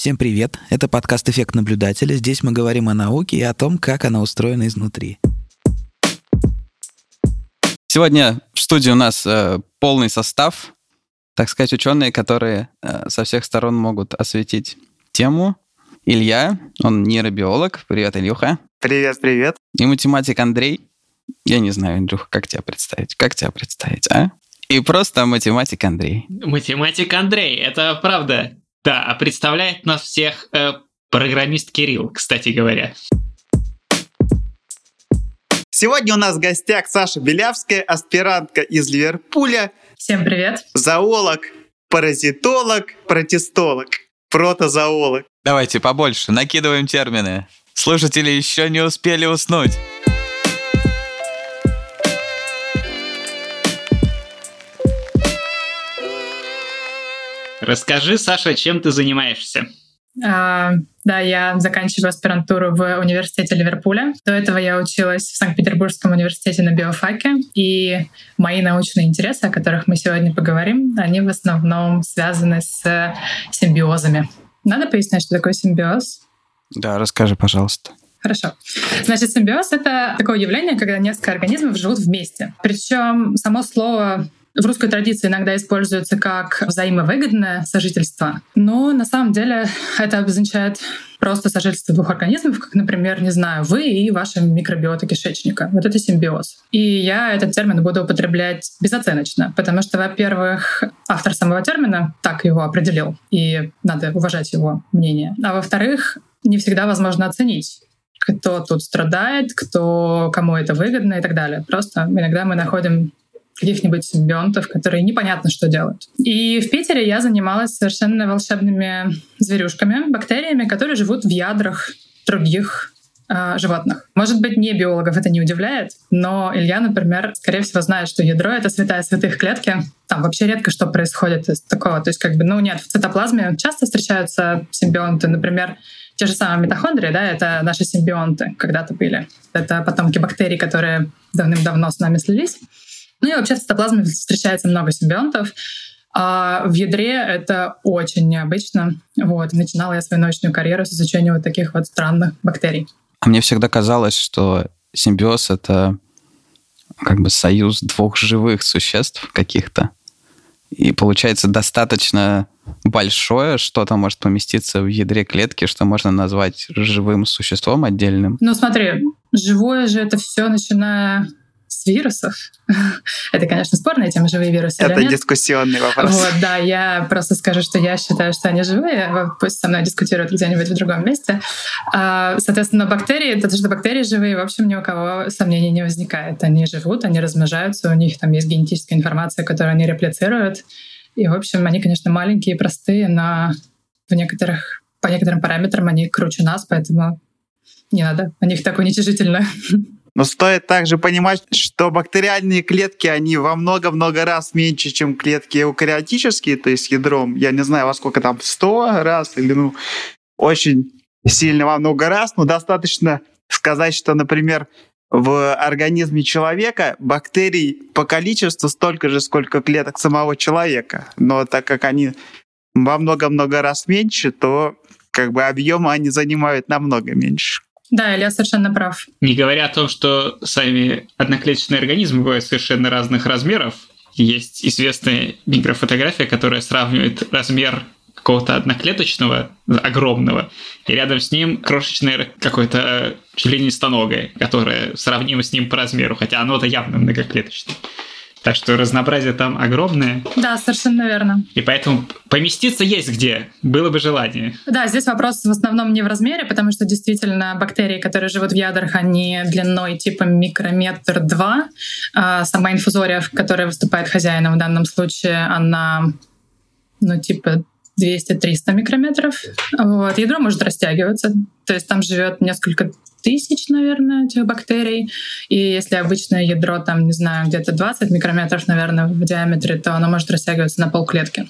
Всем привет! Это подкаст «Эффект наблюдателя». Здесь мы говорим о науке и о том, как она устроена изнутри. Сегодня в студии у нас э, полный состав, так сказать, ученые, которые э, со всех сторон могут осветить тему. Илья, он нейробиолог. Привет, Илюха. Привет, привет. И математик Андрей. Я не знаю, Андрюха, как тебя представить? Как тебя представить, а? И просто математик Андрей. Математик Андрей, это правда. Да, а представляет нас всех э, программист Кирилл, кстати говоря. Сегодня у нас в гостях Саша Белявская, аспирантка из Ливерпуля. Всем привет. Зоолог, паразитолог, протестолог, протозоолог. Давайте побольше, накидываем термины. Слушатели еще не успели уснуть. Расскажи, Саша, чем ты занимаешься? А, да, я заканчиваю аспирантуру в университете Ливерпуля. До этого я училась в Санкт-Петербургском университете на биофаке. И мои научные интересы, о которых мы сегодня поговорим, они в основном связаны с симбиозами. Надо пояснять, что такое симбиоз? Да, расскажи, пожалуйста. Хорошо. Значит, симбиоз — это такое явление, когда несколько организмов живут вместе. Причем само слово в русской традиции иногда используется как взаимовыгодное сожительство, но на самом деле это обозначает просто сожительство двух организмов, как, например, не знаю, вы и ваша микробиота кишечника. Вот это симбиоз. И я этот термин буду употреблять безоценочно, потому что, во-первых, автор самого термина так его определил, и надо уважать его мнение. А во-вторых, не всегда возможно оценить, кто тут страдает, кто, кому это выгодно и так далее. Просто иногда мы находим каких-нибудь симбионтов, которые непонятно, что делают. И в Питере я занималась совершенно волшебными зверюшками, бактериями, которые живут в ядрах других э, животных. Может быть, не биологов это не удивляет, но Илья, например, скорее всего, знает, что ядро — это святая святых клетки. Там вообще редко что происходит из такого. То есть, как бы, ну нет, в цитоплазме часто встречаются симбионты. Например, те же самые митохондрии, да, это наши симбионты когда-то были. Это потомки бактерий, которые давным-давно с нами слились. Ну и вообще в цитоплазме встречается много симбионтов. А в ядре это очень необычно. Вот. Начинала я свою научную карьеру с изучения вот таких вот странных бактерий. А мне всегда казалось, что симбиоз — это как бы союз двух живых существ каких-то. И получается достаточно большое что-то может поместиться в ядре клетки, что можно назвать живым существом отдельным. Ну смотри, живое же это все, начиная вирусов. Это, конечно, спорная тема, живые вирусы Это дискуссионный вопрос. Вот, да, я просто скажу, что я считаю, что они живые. Пусть со мной дискутируют где-нибудь в другом месте. А, соответственно, бактерии, то, что бактерии живые, в общем, ни у кого сомнений не возникает. Они живут, они размножаются, у них там есть генетическая информация, которую они реплицируют. И, в общем, они, конечно, маленькие, простые, но в некоторых, по некоторым параметрам они круче нас, поэтому не надо о них так уничижительно Но стоит также понимать, что бактериальные клетки, они во много-много раз меньше, чем клетки эукариотические, то есть ядром, я не знаю, во сколько там, 100 раз или, ну, очень сильно во много раз, но достаточно сказать, что, например, в организме человека бактерий по количеству столько же, сколько клеток самого человека. Но так как они во много-много раз меньше, то как бы объема они занимают намного меньше. Да, Илья совершенно прав. Не говоря о том, что сами одноклеточные организмы бывают совершенно разных размеров, есть известная микрофотография, которая сравнивает размер какого-то одноклеточного, огромного, и рядом с ним крошечное какое-то членистоногое, которое сравнимо с ним по размеру, хотя оно-то явно многоклеточное. Так что разнообразие там огромное. Да, совершенно верно. И поэтому поместиться есть где, было бы желание. Да, здесь вопрос в основном не в размере, потому что действительно бактерии, которые живут в ядрах, они длиной типа микрометр два. А сама инфузория, в которой выступает хозяином в данном случае, она ну типа 200-300 микрометров. Вот. Ядро может растягиваться, то есть там живет несколько тысяч, наверное, этих бактерий. И если обычное ядро, там, не знаю, где-то 20 микрометров, наверное, в диаметре, то оно может растягиваться на полклетки.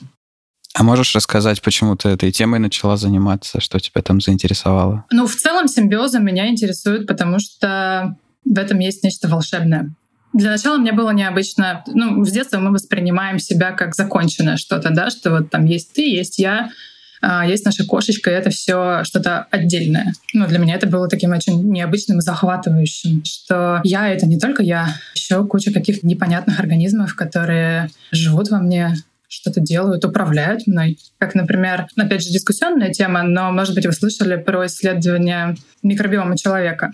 А можешь рассказать, почему ты этой темой начала заниматься, что тебя там заинтересовало? Ну, в целом симбиозы меня интересуют, потому что в этом есть нечто волшебное. Для начала мне было необычно, ну, с детства мы воспринимаем себя как законченное что-то, да, что вот там есть ты, есть я, а есть наша кошечка, и это все что-то отдельное. Ну, для меня это было таким очень необычным и захватывающим, что я — это не только я, еще куча каких-то непонятных организмов, которые живут во мне, что-то делают, управляют мной. Как, например, опять же, дискуссионная тема, но, может быть, вы слышали про исследование микробиома человека.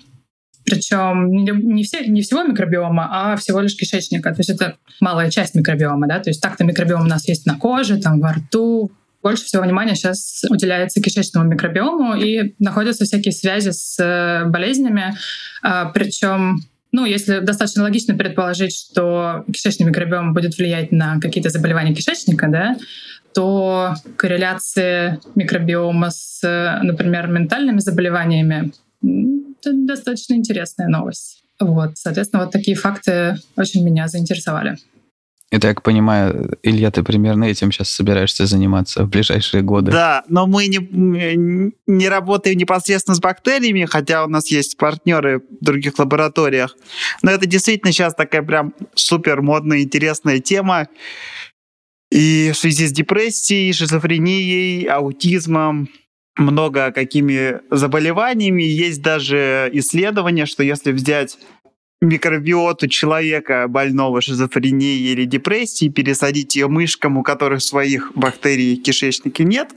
Причем не, все, не всего микробиома, а всего лишь кишечника. То есть это малая часть микробиома. Да? То есть так-то микробиом у нас есть на коже, там, во рту. Больше всего внимания сейчас уделяется кишечному микробиому, и находятся всякие связи с э, болезнями. А, Причем ну, если достаточно логично предположить, что кишечный микробиом будет влиять на какие-то заболевания кишечника, да, то корреляции микробиома с, например, ментальными заболеваниями это достаточно интересная новость. Вот, соответственно, вот такие факты очень меня заинтересовали. Это, я так понимаю, Илья, ты примерно этим сейчас собираешься заниматься в ближайшие годы. Да, но мы не, не работаем непосредственно с бактериями, хотя у нас есть партнеры в других лабораториях. Но это действительно сейчас такая прям супер модная, интересная тема. И в связи с депрессией, шизофренией, аутизмом, много какими заболеваниями. Есть даже исследование, что если взять микробиоту человека, больного шизофренией или депрессией, пересадить ее мышкам, у которых своих бактерий в кишечнике нет,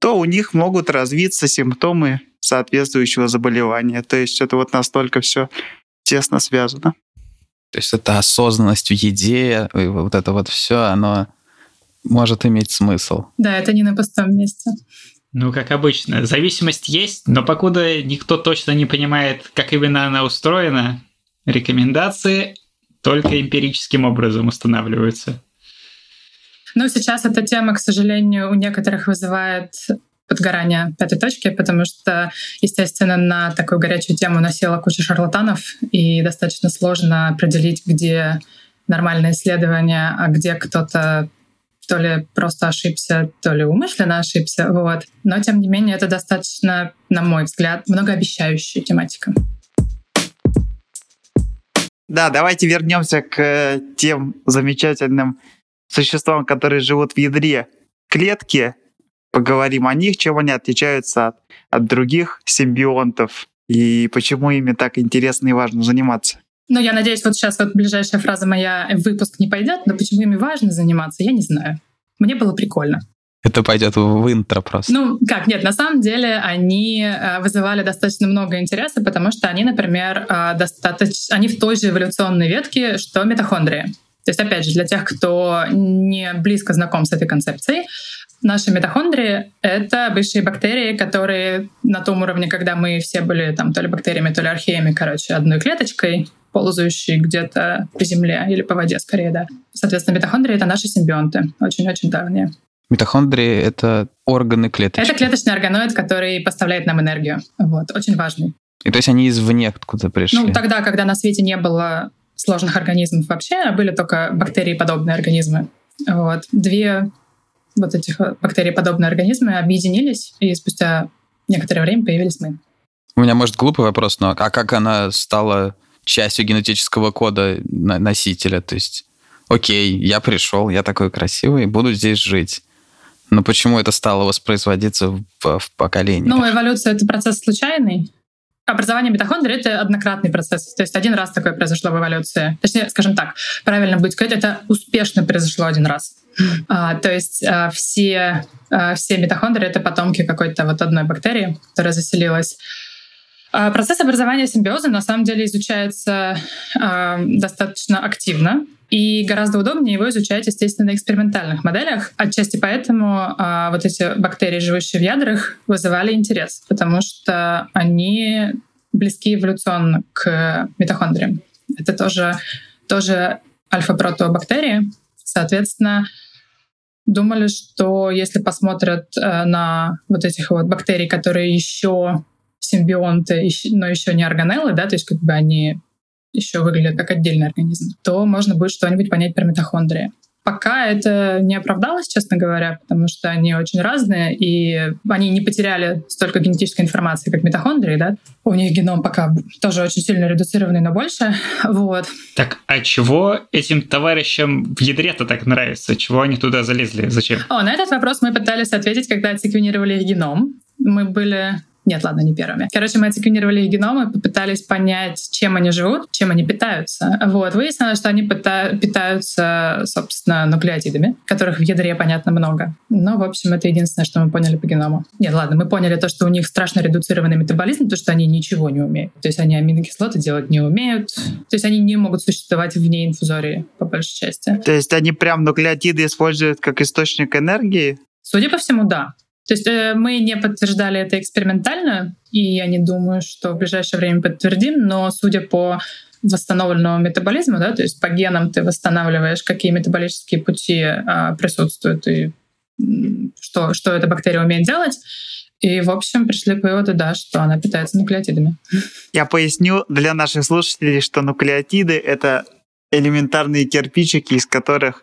то у них могут развиться симптомы соответствующего заболевания. То есть это вот настолько все тесно связано. То есть это осознанность в еде, и вот это вот все, оно может иметь смысл. Да, это не на пустом месте. Ну, как обычно, зависимость есть, но покуда никто точно не понимает, как именно она устроена, рекомендации только эмпирическим образом устанавливаются. Ну, сейчас эта тема, к сожалению, у некоторых вызывает подгорание пятой точки, потому что, естественно, на такую горячую тему насела куча шарлатанов, и достаточно сложно определить, где нормальное исследование, а где кто-то то ли просто ошибся, то ли умышленно ошибся. Вот. Но, тем не менее, это достаточно, на мой взгляд, многообещающая тематика. Да, давайте вернемся к э, тем замечательным существам, которые живут в ядре клетки. Поговорим о них, чем они отличаются от, от других симбионтов и почему ими так интересно и важно заниматься. Ну, я надеюсь, вот сейчас вот ближайшая фраза моя в выпуск не пойдет, но почему ими важно заниматься, я не знаю. Мне было прикольно. Это пойдет в интро просто. Ну, как, нет, на самом деле они э, вызывали достаточно много интереса, потому что они, например, э, достаточно, они в той же эволюционной ветке, что митохондрии. То есть, опять же, для тех, кто не близко знаком с этой концепцией, наши митохондрии — это бывшие бактерии, которые на том уровне, когда мы все были там то ли бактериями, то ли археями, короче, одной клеточкой, ползающие где-то по земле или по воде скорее, да. Соответственно, митохондрии — это наши симбионты, очень-очень давние. Митохондрии — это органы клеточки. Это клеточный органоид, который поставляет нам энергию. Вот, очень важный. И то есть они извне откуда пришли? Ну, тогда, когда на свете не было сложных организмов вообще, а были только бактерии-подобные организмы. Вот. Две вот этих бактерии-подобные организмы объединились, и спустя некоторое время появились мы. У меня, может, глупый вопрос, но а как она стала частью генетического кода носителя. То есть, окей, я пришел, я такой красивый, буду здесь жить. Но почему это стало воспроизводиться в, в поколении? Ну, эволюция — это процесс случайный. Образование митохондрий — это однократный процесс. То есть один раз такое произошло в эволюции. Точнее, скажем так, правильно будет сказать, это успешно произошло один раз. А, то есть а, все, а, все митохондрии — это потомки какой-то вот одной бактерии, которая заселилась а, процесс образования симбиоза на самом деле изучается э, достаточно активно. И гораздо удобнее его изучать, естественно, на экспериментальных моделях. Отчасти поэтому э, вот эти бактерии, живущие в ядрах, вызывали интерес, потому что они близки эволюционно к митохондриям. Это тоже, тоже альфа-протеобактерии. Соответственно, думали, что если посмотрят э, на вот этих вот бактерий, которые еще симбионты, но еще не органеллы, да, то есть как бы они еще выглядят как отдельный организм, то можно будет что-нибудь понять про митохондрии. пока это не оправдалось, честно говоря, потому что они очень разные, и они не потеряли столько генетической информации, как митохондрии, да. У них геном пока тоже очень сильно редуцированный, но больше. Вот. Так, а чего этим товарищам в ядре-то так нравится? Чего они туда залезли? Зачем? О, на этот вопрос мы пытались ответить, когда отсеквенировали их геном. Мы были нет, ладно, не первыми. Короче, мы отсеквенировали их геномы, попытались понять, чем они живут, чем они питаются. Вот. Выяснилось, что они питаются, собственно, нуклеотидами, которых в ядре, понятно, много. Но, в общем, это единственное, что мы поняли по геному. Нет, ладно, мы поняли то, что у них страшно редуцированный метаболизм, то, что они ничего не умеют. То есть они аминокислоты делать не умеют. То есть они не могут существовать вне инфузории, по большей части. То есть они прям нуклеотиды используют как источник энергии? Судя по всему, да. То есть э, мы не подтверждали это экспериментально, и я не думаю, что в ближайшее время подтвердим, но судя по восстановленному метаболизму, да, то есть по генам ты восстанавливаешь, какие метаболические пути а, присутствуют и что, что эта бактерия умеет делать. И, в общем, пришли к выводу, да, что она питается нуклеотидами. Я поясню для наших слушателей, что нуклеотиды — это элементарные кирпичики, из которых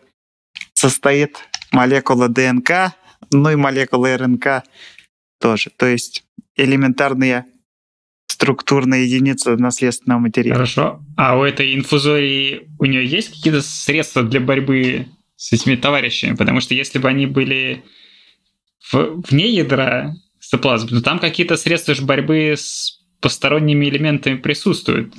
состоит молекула ДНК, ну и молекулы РНК тоже. То есть элементарные структурные единицы наследственного материала. Хорошо. А у этой инфузории у нее есть какие-то средства для борьбы с этими товарищами? Потому что если бы они были в, вне ядра цитоплазмы, то там какие-то средства борьбы с посторонними элементами присутствуют.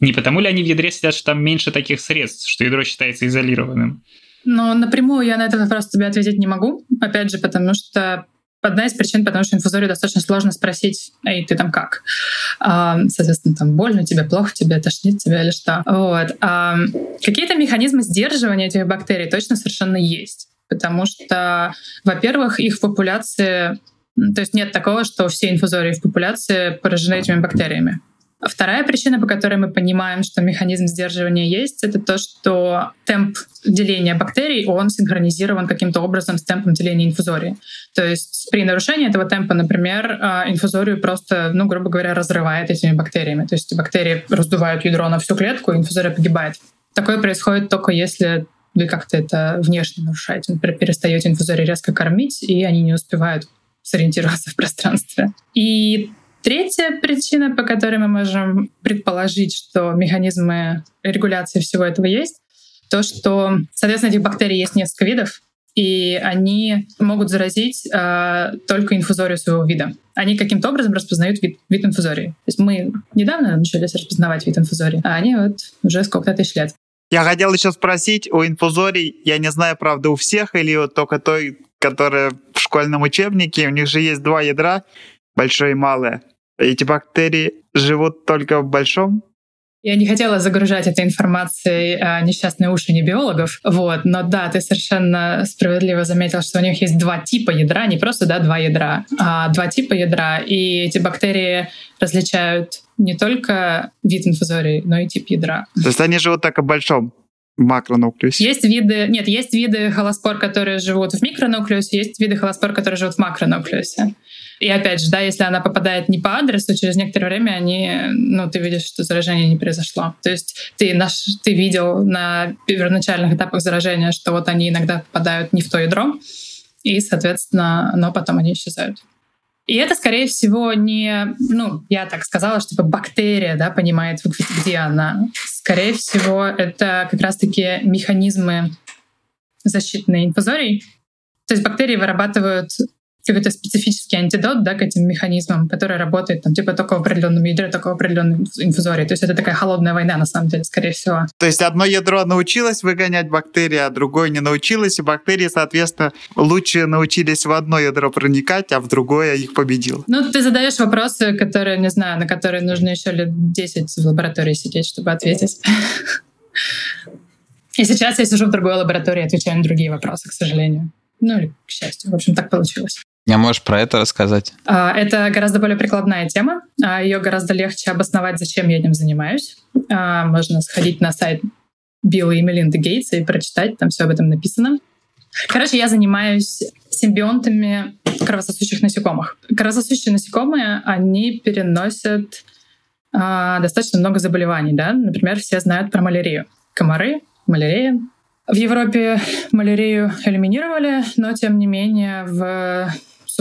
Не потому ли они в ядре сидят, что там меньше таких средств, что ядро считается изолированным? Но напрямую я на этот вопрос тебе ответить не могу. Опять же, потому что одна из причин, потому что инфузорию достаточно сложно спросить, эй, ты там как? А, соответственно, там больно тебе, плохо тебе, тошнит тебя или что. Вот. А, какие-то механизмы сдерживания этих бактерий точно совершенно есть. Потому что, во-первых, их в популяции то есть нет такого, что все инфузории в популяции поражены этими бактериями. Вторая причина, по которой мы понимаем, что механизм сдерживания есть, это то, что темп деления бактерий, он синхронизирован каким-то образом с темпом деления инфузории. То есть при нарушении этого темпа, например, а, инфузорию просто, ну, грубо говоря, разрывает этими бактериями. То есть бактерии раздувают ядро на всю клетку, и инфузория погибает. Такое происходит только если вы как-то это внешне нарушаете. Например, перестаете инфузории резко кормить, и они не успевают сориентироваться в пространстве. И Третья причина, по которой мы можем предположить, что механизмы регуляции всего этого есть, то, что, соответственно, этих бактерий есть несколько видов, и они могут заразить э, только инфузорию своего вида. Они каким-то образом распознают вид, вид инфузории. То есть мы недавно начались распознавать вид инфузории, а они вот уже сколько-то тысяч лет. Я хотел еще спросить, у инфузорий, я не знаю, правда, у всех или вот только той, которая в школьном учебнике, у них же есть два ядра, большое и малое. Эти бактерии живут только в большом? Я не хотела загружать этой информацией а, несчастные уши не биологов, вот, но да, ты совершенно справедливо заметил, что у них есть два типа ядра, не просто да, два ядра, а два типа ядра, и эти бактерии различают не только вид инфузории, но и тип ядра. То есть они живут только в большом? макронуклеусе? Есть виды, нет, есть виды холоспор, которые живут в микронуклеусе, есть виды холоспор, которые живут в макронуклеусе. И опять же, да, если она попадает не по адресу, через некоторое время они, ну, ты видишь, что заражение не произошло. То есть ты, наш, ты видел на первоначальных этапах заражения, что вот они иногда попадают не в то ядро, и, соответственно, но потом они исчезают. И это, скорее всего, не, ну, я так сказала, что типа бактерия, да, понимает, где она. Скорее всего, это как раз-таки механизмы защитной инфузорий. То есть бактерии вырабатывают какой-то специфический антидот да, к этим механизмам, который работает там, типа только в определенном ядре, только в определенной инфузории. То есть это такая холодная война, на самом деле, скорее всего. То есть одно ядро научилось выгонять бактерии, а другое не научилось, и бактерии, соответственно, лучше научились в одно ядро проникать, а в другое их победил. Ну, ты задаешь вопросы, которые, не знаю, на которые нужно еще лет 10 в лаборатории сидеть, чтобы ответить. И сейчас я сижу в другой лаборатории, отвечаю на другие вопросы, к сожалению. Ну или к счастью. В общем, так получилось. Не можешь про это рассказать? А, это гораздо более прикладная тема. А, Ее гораздо легче обосновать, зачем я этим занимаюсь. А, можно сходить на сайт Билла и Мелинды Гейтса и прочитать, там все об этом написано. Короче, я занимаюсь симбионтами кровососущих насекомых. Кровососущие насекомые, они переносят достаточно много заболеваний. Да? Например, все знают про малярию. Комары, малярия, В Европе малярию элиминировали, но тем не менее в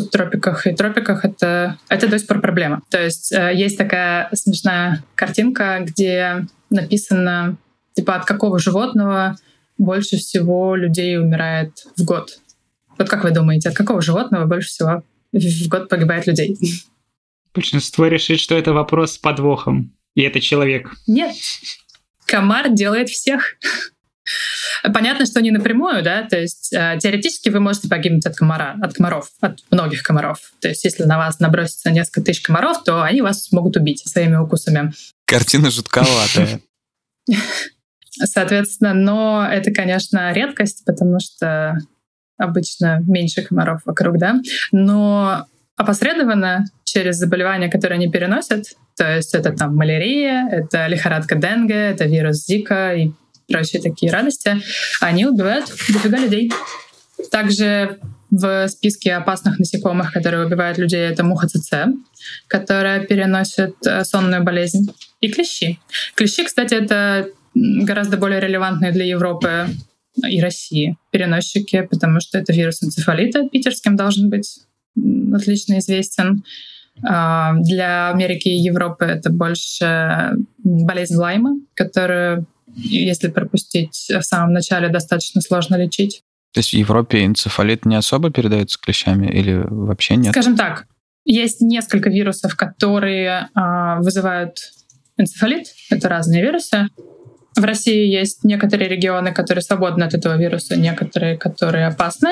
субтропиках и тропиках это, это до сих пор проблема. То есть э, есть такая смешная картинка, где написано, типа, от какого животного больше всего людей умирает в год. Вот как вы думаете, от какого животного больше всего в год погибает людей? Большинство решит, что это вопрос с подвохом, и это человек. Нет. Комар делает всех. Понятно, что не напрямую, да, то есть э, теоретически вы можете погибнуть от комара, от комаров, от многих комаров. То есть если на вас набросится несколько тысяч комаров, то они вас могут убить своими укусами. Картина жутковатая. Соответственно, но это, конечно, редкость, потому что обычно меньше комаров вокруг, да. Но опосредованно через заболевания, которые они переносят, то есть это там малярия, это лихорадка Денге, это вирус Зика и прочие такие радости, они убивают дофига людей. Также в списке опасных насекомых, которые убивают людей, это муха ЦЦ, которая переносит э, сонную болезнь, и клещи. Клещи, кстати, это гораздо более релевантные для Европы и России переносчики, потому что это вирус энцефалита питерским должен быть отлично известен. А, для Америки и Европы это больше болезнь Лайма, которую если пропустить в самом начале, достаточно сложно лечить. То есть в Европе энцефалит не особо передается клещами или вообще нет? Скажем так, есть несколько вирусов, которые э, вызывают энцефалит. Это разные вирусы. В России есть некоторые регионы, которые свободны от этого вируса, некоторые, которые опасны.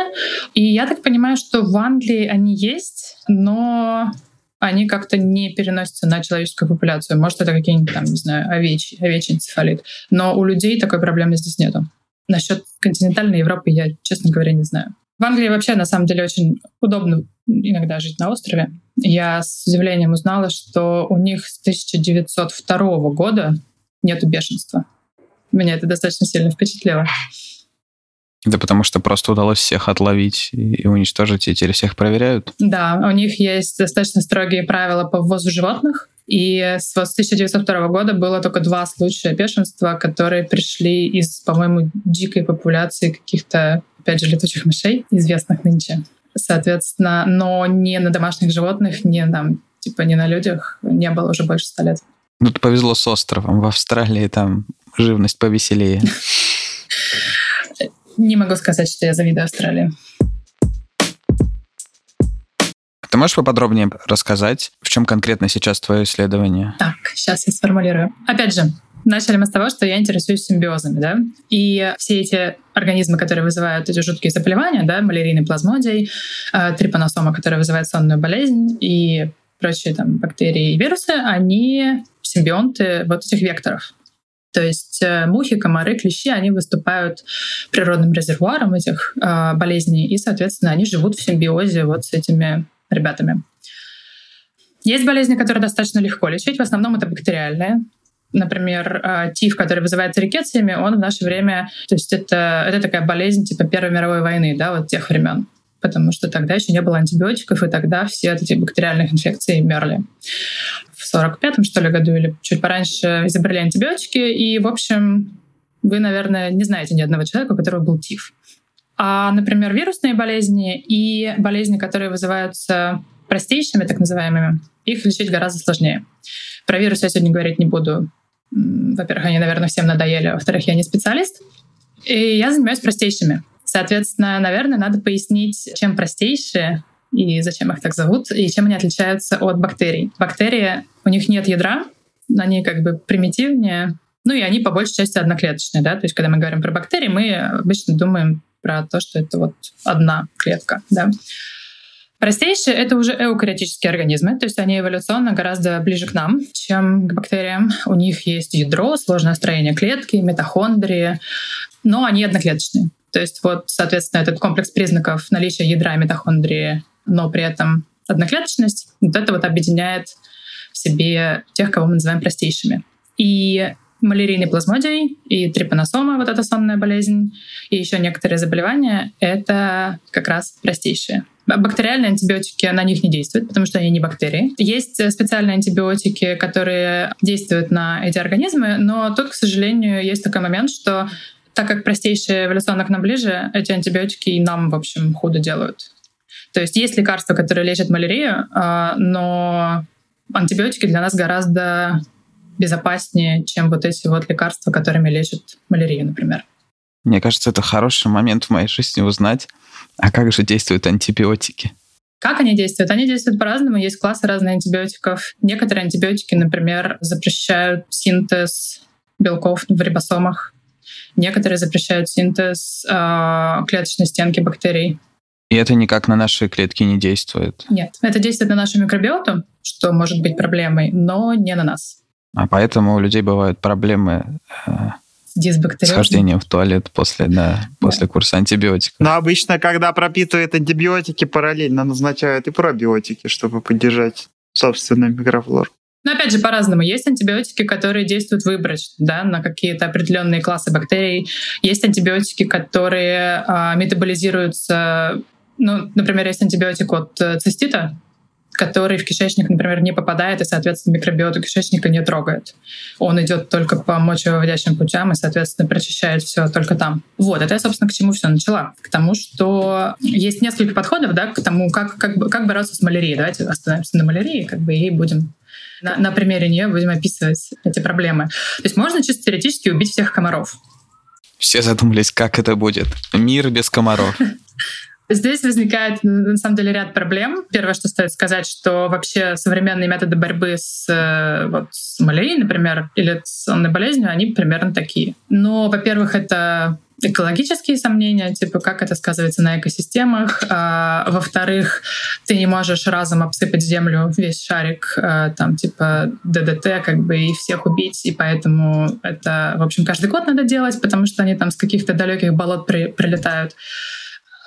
И я так понимаю, что в Англии они есть, но они как-то не переносятся на человеческую популяцию. Может, это какие-нибудь там, не знаю, овечий, овечий энцефалит. Но у людей такой проблемы здесь нету. Насчет континентальной Европы я, честно говоря, не знаю. В Англии вообще, на самом деле, очень удобно иногда жить на острове. Я с удивлением узнала, что у них с 1902 года нету бешенства. Меня это достаточно сильно впечатлило. Да потому что просто удалось всех отловить и уничтожить, и теперь всех проверяют? Да, у них есть достаточно строгие правила по ввозу животных, и с 1902 года было только два случая бешенства, которые пришли из, по-моему, дикой популяции каких-то, опять же, летучих мышей, известных нынче. Соответственно, но не на домашних животных, не там, типа, не на людях не было уже больше ста лет. Ну, повезло с островом. В Австралии там живность повеселее. Не могу сказать, что я завидую Австралии. Ты можешь поподробнее рассказать, в чем конкретно сейчас твое исследование? Так, сейчас я сформулирую. Опять же, начали мы с того, что я интересуюсь симбиозами, да, и все эти организмы, которые вызывают эти жуткие заболевания, да, малярийный плазмодий, э, трипаносома, которая вызывает сонную болезнь и прочие там бактерии и вирусы, они симбионты вот этих векторов. То есть э, мухи, комары, клещи, они выступают природным резервуаром этих э, болезней, и, соответственно, они живут в симбиозе вот с этими ребятами. Есть болезни, которые достаточно легко лечить, в основном это бактериальные. Например, э, тиф, который вызывается рикетциями, он в наше время, то есть это, это такая болезнь типа Первой мировой войны, да, вот тех времен потому что тогда еще не было антибиотиков, и тогда все эти бактериальных инфекций мерли. В 45-м, что ли, году или чуть пораньше изобрели антибиотики, и, в общем, вы, наверное, не знаете ни одного человека, у которого был ТИФ. А, например, вирусные болезни и болезни, которые вызываются простейшими, так называемыми, их лечить гораздо сложнее. Про вирус я сегодня говорить не буду. Во-первых, они, наверное, всем надоели. Во-вторых, я не специалист. И я занимаюсь простейшими. Соответственно, наверное, надо пояснить, чем простейшие и зачем их так зовут, и чем они отличаются от бактерий. Бактерии, у них нет ядра, они как бы примитивнее, ну и они по большей части одноклеточные, да, то есть когда мы говорим про бактерии, мы обычно думаем про то, что это вот одна клетка, да. Простейшие — это уже эукариотические организмы, то есть они эволюционно гораздо ближе к нам, чем к бактериям. У них есть ядро, сложное строение клетки, митохондрии, но они одноклеточные. То есть вот, соответственно, этот комплекс признаков наличия ядра митохондрии, но при этом одноклеточность, вот это вот объединяет в себе тех, кого мы называем простейшими. И малярийный плазмодий и трипаносома, вот эта сонная болезнь, и еще некоторые заболевания — это как раз простейшие. Бактериальные антибиотики на них не действуют, потому что они не бактерии. Есть специальные антибиотики, которые действуют на эти организмы, но тут, к сожалению, есть такой момент, что Так как простейшие эволюционно к нам ближе, эти антибиотики и нам, в общем, худо делают. То есть есть лекарства, которые лечат малярию, а, но антибиотики для нас гораздо безопаснее, чем вот эти вот лекарства, которыми лечат малярию, например. Мне кажется, это хороший момент в моей жизни узнать, а как же действуют антибиотики. Как они действуют? Они действуют по-разному. Есть классы разных антибиотиков. Некоторые антибиотики, например, запрещают синтез белков в рибосомах. Некоторые запрещают синтез э, клеточной стенки бактерий. И это никак на наши клетки не действует? Нет. Это действует на нашу микробиоту, что может быть проблемой, но не на нас. А поэтому у людей бывают проблемы э, с хождением в туалет после, да, после да. курса антибиотиков. Но обычно, когда пропитывают антибиотики, параллельно назначают и пробиотики, чтобы поддержать собственный микрофлор. Но опять же, по-разному. Есть антибиотики, которые действуют выборочно да, на какие-то определенные классы бактерий. Есть антибиотики, которые а, метаболизируются ну, например, есть антибиотик от э, цистита, который в кишечник, например, не попадает и, соответственно, микробиоту кишечника не трогает. Он идет только по мочевыводящим путям и, соответственно, прочищает все только там. Вот, это я, собственно, к чему все начала. К тому, что есть несколько подходов, да, к тому, как, как, как бороться с малярией. Давайте остановимся на малярии, как бы, и будем на, на примере нее будем описывать эти проблемы. То есть можно чисто теоретически убить всех комаров. Все задумались, как это будет. Мир без комаров. Здесь возникает, на самом деле, ряд проблем. Первое, что стоит сказать, что вообще современные методы борьбы с, э, вот, с малярией, например, или с сонной болезнью, они примерно такие. Но, во-первых, это экологические сомнения, типа как это сказывается на экосистемах. А, во-вторых, ты не можешь разом обсыпать землю весь шарик, а, там типа ДДТ, как бы и всех убить, и поэтому это, в общем, каждый год надо делать, потому что они там с каких-то далеких болот при, прилетают.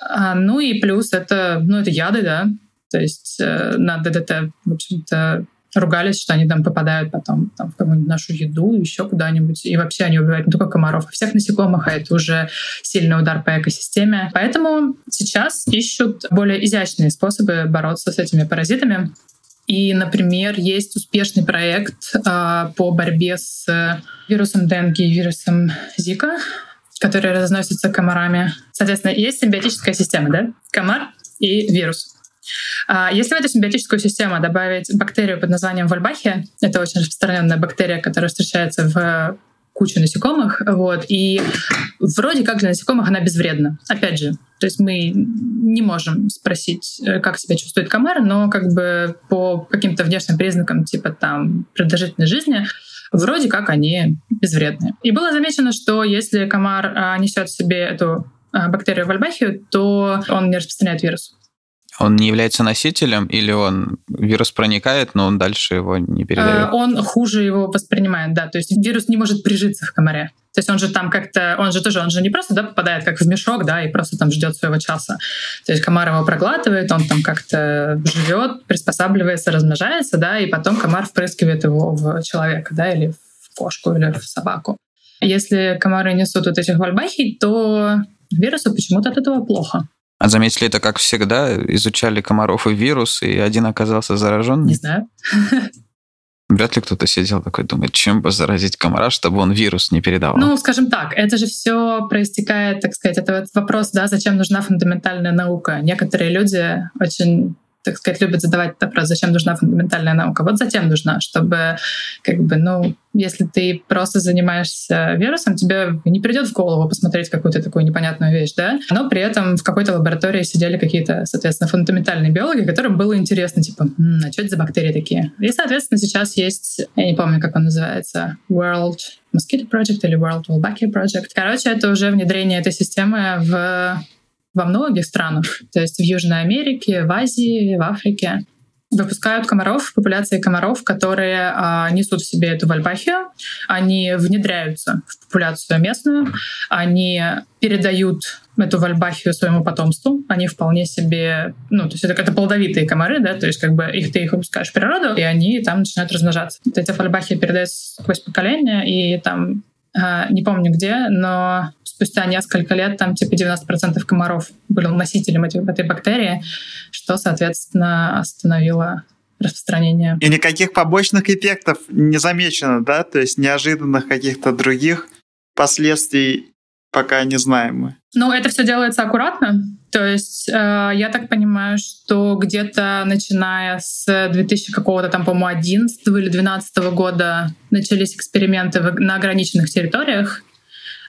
А, ну и плюс это, ну, это яды, да. То есть э, на ДДТ, в общем-то, ругались, что они там попадают потом там, в какую-нибудь нашу еду, еще куда-нибудь. И вообще они убивают не только комаров, а всех насекомых, а это уже сильный удар по экосистеме. Поэтому сейчас ищут более изящные способы бороться с этими паразитами. И, например, есть успешный проект э, по борьбе с вирусом Денги и вирусом Зика которые разносятся комарами. Соответственно, есть симбиотическая система, да? Комар и вирус. Если в эту симбиотическую систему добавить бактерию под названием вольбахия, это очень распространенная бактерия, которая встречается в куче насекомых, вот, и вроде как для насекомых она безвредна. Опять же, то есть мы не можем спросить, э, как себя чувствует комар, но как бы по каким-то внешним признакам, типа там продолжительной жизни, вроде как они безвредные. И было замечено, что если комар а, несет в себе эту а, бактерию вальбахию, то он не распространяет вирус. Он не является носителем или он вирус проникает, но он дальше его не передает? А, он хуже его воспринимает, да. То есть вирус не может прижиться в комаре. То есть он же там как-то, он же тоже, он же не просто да, попадает как в мешок, да, и просто там ждет своего часа. То есть комар его проглатывает, он там как-то живет, приспосабливается, размножается, да, и потом комар впрыскивает его в человека, да, или в кошку, или в собаку. Если комары несут вот этих вальбахий, то вирусу почему-то от этого плохо. А заметили это, как всегда, изучали комаров и вирус, и один оказался заражен? Не знаю. Вряд ли кто-то сидел такой, думает, чем бы заразить комара, чтобы он вирус не передавал. Ну, скажем так, это же все проистекает, так сказать, это вот вопрос, да, зачем нужна фундаментальная наука. Некоторые люди очень так сказать, любят задавать вопрос, зачем нужна фундаментальная наука. Вот затем нужна, чтобы, как бы, ну, если ты просто занимаешься вирусом, тебе не придет в голову посмотреть какую-то такую непонятную вещь, да? Но при этом в какой-то лаборатории сидели какие-то, соответственно, фундаментальные биологи, которым было интересно, типа, м-м, а что это за бактерии такие? И, соответственно, сейчас есть, я не помню, как он называется, World Mosquito Project или World Wolbachia Project. Короче, это уже внедрение этой системы в во многих странах, то есть в Южной Америке, в Азии, в Африке. Выпускают комаров, популяции комаров, которые а, несут в себе эту вальбахию. Они внедряются в популяцию местную, они передают эту вальбахию своему потомству. Они вполне себе, ну, то есть это, это плодовитые комары, да, то есть как бы их ты их выпускаешь в природу, и они там начинают размножаться. Вот эти вальбахи передаются сквозь поколения, и там не помню где, но спустя несколько лет там типа 90% комаров были носителем этой, этой бактерии, что, соответственно, остановило распространение. И никаких побочных эффектов не замечено, да? То есть неожиданных каких-то других последствий пока не знаем мы. Ну, это все делается аккуратно. То есть э, я так понимаю, что где-то начиная с 2000 какого-то там, по-моему, 11 или 12 года начались эксперименты на ограниченных территориях.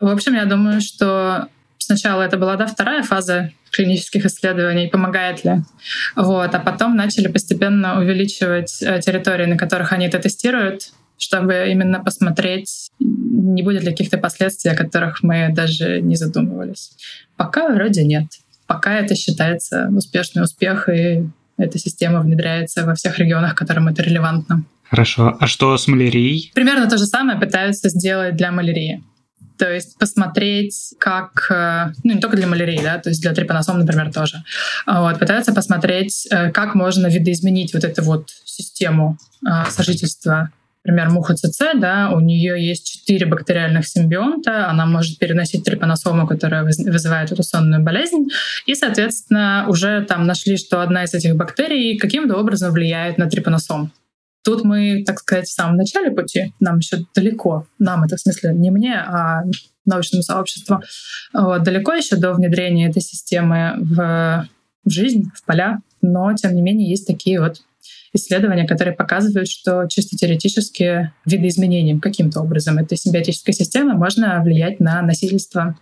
В общем, я думаю, что сначала это была да, вторая фаза клинических исследований, помогает ли. Вот, а потом начали постепенно увеличивать э, территории, на которых они это тестируют, чтобы именно посмотреть, не будет ли каких-то последствий, о которых мы даже не задумывались. Пока вроде нет. Пока это считается успешный успех, и эта система внедряется во всех регионах, которым это релевантно. Хорошо. А что с малярией? Примерно то же самое пытаются сделать для малярии. То есть посмотреть, как... Э, ну, не только для малярии, да, то есть для трипаносом, например, тоже. Вот, пытаются посмотреть, э, как можно видоизменить вот эту вот систему э, сожительства например, муха ЦЦ, да, у нее есть четыре бактериальных симбионта, она может переносить трипаносому, которая вызывает эту сонную болезнь, и, соответственно, уже там нашли, что одна из этих бактерий каким-то образом влияет на трипаносом. Тут мы, так сказать, в самом начале пути, нам еще далеко, нам это в смысле не мне, а научному сообществу, вот, далеко еще до внедрения этой системы в, в жизнь, в поля, но тем не менее есть такие вот исследования, которые показывают, что чисто теоретически видоизменением каким-то образом этой симбиотической системы можно влиять на носительство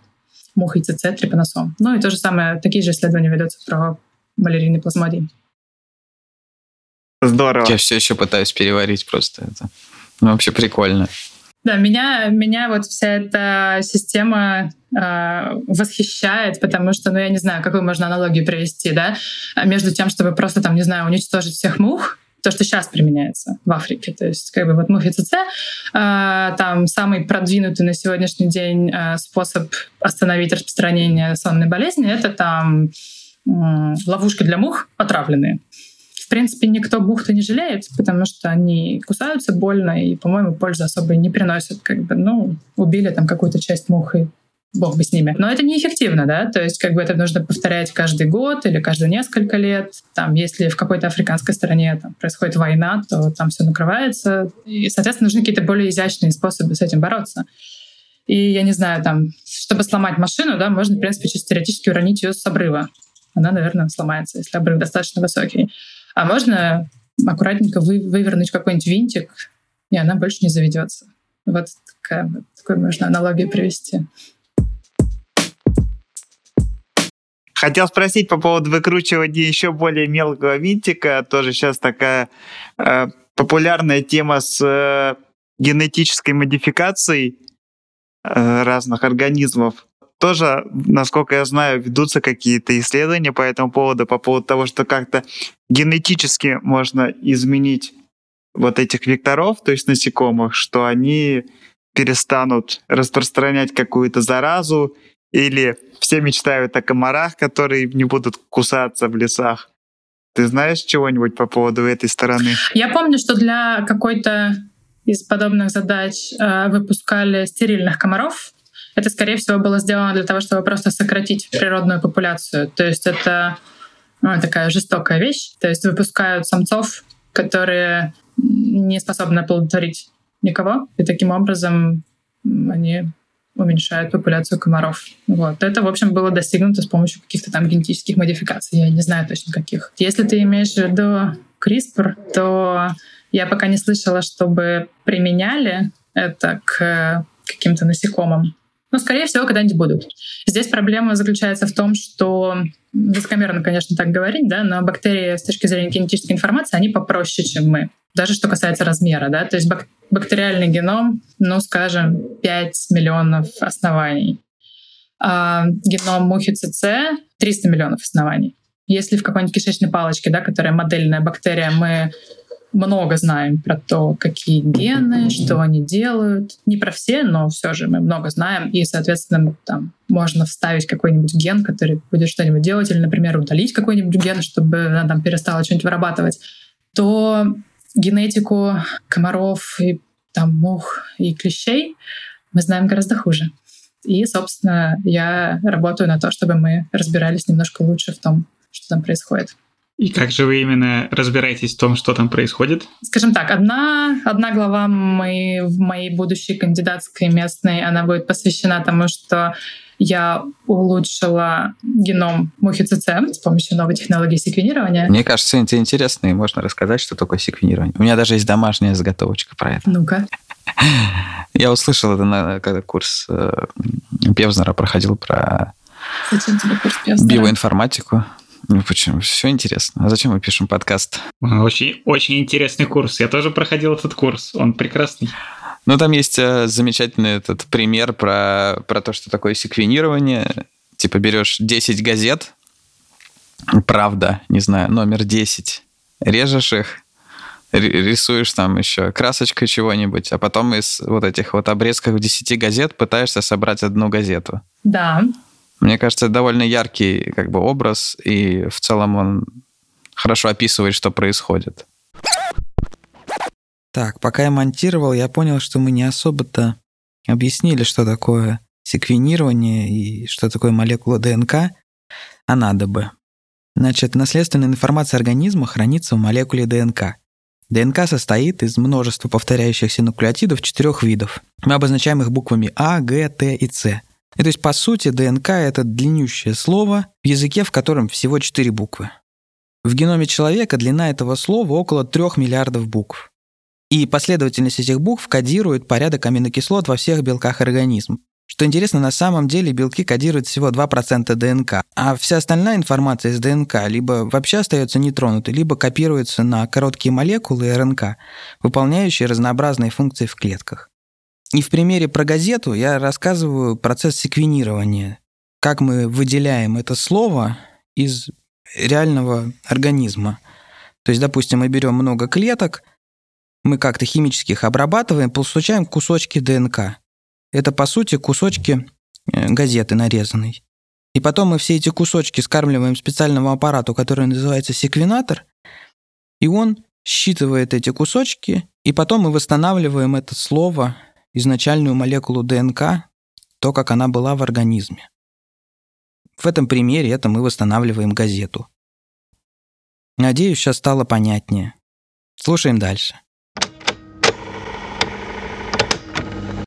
мух ИЦЦ трипаносом. Ну и то же самое, такие же исследования ведутся про малярийный плазмодий. Здорово. Я все еще пытаюсь переварить просто это. Ну, вообще прикольно. Да, меня, меня вот вся эта система э, восхищает, потому что, ну, я не знаю, какую можно аналогию привести, да, между тем, чтобы просто там, не знаю, уничтожить всех мух, то, что сейчас применяется в Африке. То есть, как бы вот мухи ЦЦ, э, там самый продвинутый на сегодняшний день э, способ остановить распространение сонной болезни — это там э, ловушки для мух отравленные принципе, никто бухты не жалеет, потому что они кусаются больно и, по-моему, пользы особой не приносят. Как бы, ну, убили там какую-то часть мух и бог бы с ними. Но это неэффективно, да, то есть как бы это нужно повторять каждый год или каждые несколько лет. Там, если в какой-то африканской стране там, происходит война, то там все накрывается. И, соответственно, нужны какие-то более изящные способы с этим бороться. И я не знаю, там, чтобы сломать машину, да, можно, в принципе, чисто теоретически уронить ее с обрыва. Она, наверное, сломается, если обрыв достаточно высокий. А можно аккуратненько вы, вывернуть какой-нибудь винтик, и она больше не заведется. Вот такая, вот такую можно аналогию привести. Хотел спросить по поводу выкручивания еще более мелкого винтика. Тоже сейчас такая э, популярная тема с э, генетической модификацией э, разных организмов тоже, насколько я знаю, ведутся какие-то исследования по этому поводу, по поводу того, что как-то генетически можно изменить вот этих векторов, то есть насекомых, что они перестанут распространять какую-то заразу, или все мечтают о комарах, которые не будут кусаться в лесах. Ты знаешь чего-нибудь по поводу этой стороны? Я помню, что для какой-то из подобных задач э, выпускали стерильных комаров, это, скорее всего, было сделано для того, чтобы просто сократить природную популяцию. То есть это ну, такая жестокая вещь. То есть выпускают самцов, которые не способны оплодотворить никого, и таким образом они уменьшают популяцию комаров. Вот. Это, в общем, было достигнуто с помощью каких-то там генетических модификаций. Я не знаю точно каких. Если ты имеешь в виду CRISPR, то я пока не слышала, чтобы применяли это к каким-то насекомым. Но, скорее всего, когда-нибудь будут. Здесь проблема заключается в том, что высокомерно, конечно, так говорить, да, но бактерии с точки зрения генетической информации, они попроще, чем мы. Даже что касается размера, да, то есть бак- бактериальный геном, ну, скажем, 5 миллионов оснований. А геном мухи ЦЦ 300 миллионов оснований. Если в какой-нибудь кишечной палочке, да, которая модельная бактерия, мы много знаем про то, какие гены, что они делают. Не про все, но все же мы много знаем. И, соответственно, там можно вставить какой-нибудь ген, который будет что-нибудь делать, или, например, удалить какой-нибудь ген, чтобы она там перестала что-нибудь вырабатывать, то генетику комаров и там мух и клещей мы знаем гораздо хуже. И, собственно, я работаю на то, чтобы мы разбирались немножко лучше в том, что там происходит. И как же вы именно разбираетесь в том, что там происходит? Скажем так, одна, одна глава моей, в моей будущей кандидатской местной, она будет посвящена тому, что я улучшила геном мухи ЦЦ с помощью новой технологии секвенирования. Мне кажется, это интересно, и можно рассказать, что такое секвенирование. У меня даже есть домашняя заготовочка про это. Ну-ка. Я услышал это на когда курс э, Певзнера проходил про Зачем тебе курс Певзнера? биоинформатику. Ну почему? Все интересно. А зачем мы пишем подкаст? Очень, очень интересный курс. Я тоже проходил этот курс. Он прекрасный. Ну, там есть э, замечательный этот пример про, про то, что такое секвенирование. Типа берешь 10 газет, правда, не знаю, номер 10, режешь их, рисуешь там еще красочкой чего-нибудь, а потом из вот этих вот обрезков 10 газет пытаешься собрать одну газету. Да. Мне кажется, это довольно яркий как бы образ, и в целом он хорошо описывает, что происходит. Так, пока я монтировал, я понял, что мы не особо-то объяснили, что такое секвенирование и что такое молекула ДНК, а надо бы. Значит, наследственная информация организма хранится в молекуле ДНК. ДНК состоит из множества повторяющихся нуклеотидов четырех видов. Мы обозначаем их буквами А, Г, Т и С. И то есть, по сути, ДНК — это длиннющее слово в языке, в котором всего четыре буквы. В геноме человека длина этого слова около трех миллиардов букв. И последовательность этих букв кодирует порядок аминокислот во всех белках организма. Что интересно, на самом деле белки кодируют всего 2% ДНК, а вся остальная информация из ДНК либо вообще остается нетронутой, либо копируется на короткие молекулы РНК, выполняющие разнообразные функции в клетках. И в примере про газету я рассказываю процесс секвенирования, как мы выделяем это слово из реального организма. То есть, допустим, мы берем много клеток, мы как-то химически их обрабатываем, получаем кусочки ДНК. Это, по сути, кусочки э, газеты нарезанной. И потом мы все эти кусочки скармливаем специальному аппарату, который называется секвенатор, и он считывает эти кусочки, и потом мы восстанавливаем это слово, изначальную молекулу ДНК, то, как она была в организме. В этом примере это мы восстанавливаем газету. Надеюсь, сейчас стало понятнее. Слушаем дальше.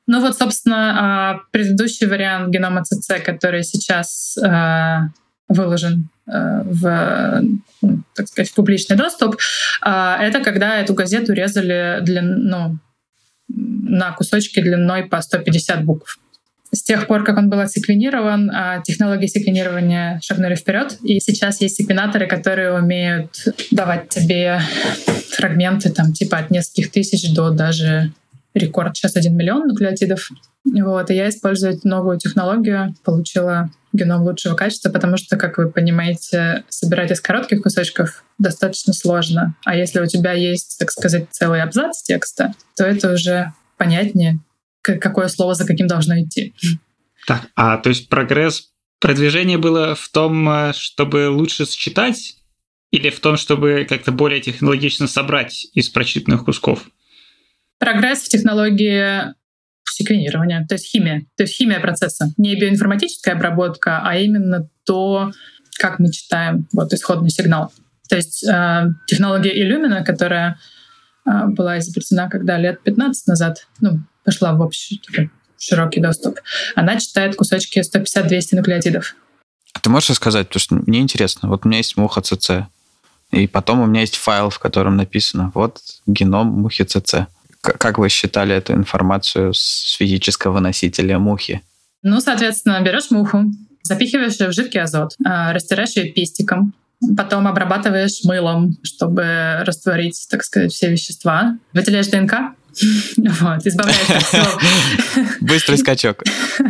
Ну вот, собственно, а, предыдущий вариант генома ЦЦ, который сейчас а, выложен а, в, ну, так сказать, в публичный доступ, это когда эту газету резали длин, ну, на кусочки длиной по 150 букв. С тех пор, как он был отсеквенирован, технологии секвенирования шагнули вперед, и сейчас есть секвенаторы, которые умеют давать тебе фрагменты там типа от нескольких тысяч до даже рекорд сейчас 1 миллион нуклеотидов. Вот, и я использую эту новую технологию, получила геном лучшего качества, потому что, как вы понимаете, собирать из коротких кусочков достаточно сложно. А если у тебя есть, так сказать, целый абзац текста, то это уже понятнее, какое слово за каким должно идти. Так, а то есть прогресс, продвижение было в том, э, чтобы лучше считать, или в том, чтобы как-то более технологично собрать из прочитанных кусков? Прогресс в технологии секвенирования, то есть химия, то есть химия процесса, не биоинформатическая обработка, а именно то, как мы читаем вот исходный сигнал. То есть э, технология Illumina, которая э, была изобретена когда лет 15 назад, ну, пошла в общий такой широкий доступ, она читает кусочки 150-200 нуклеотидов. А ты можешь рассказать, потому что мне интересно. Вот у меня есть муха ЦЦ, и потом у меня есть файл, в котором написано вот геном мухи ЦЦ. Как вы считали эту информацию с физического носителя мухи? Ну, соответственно, берешь муху, запихиваешь ее в жидкий азот, а, растираешь ее пестиком, потом обрабатываешь мылом, чтобы растворить, так сказать, все вещества, выделяешь ДНК, вот, избавляешься от всего. Быстрый скачок.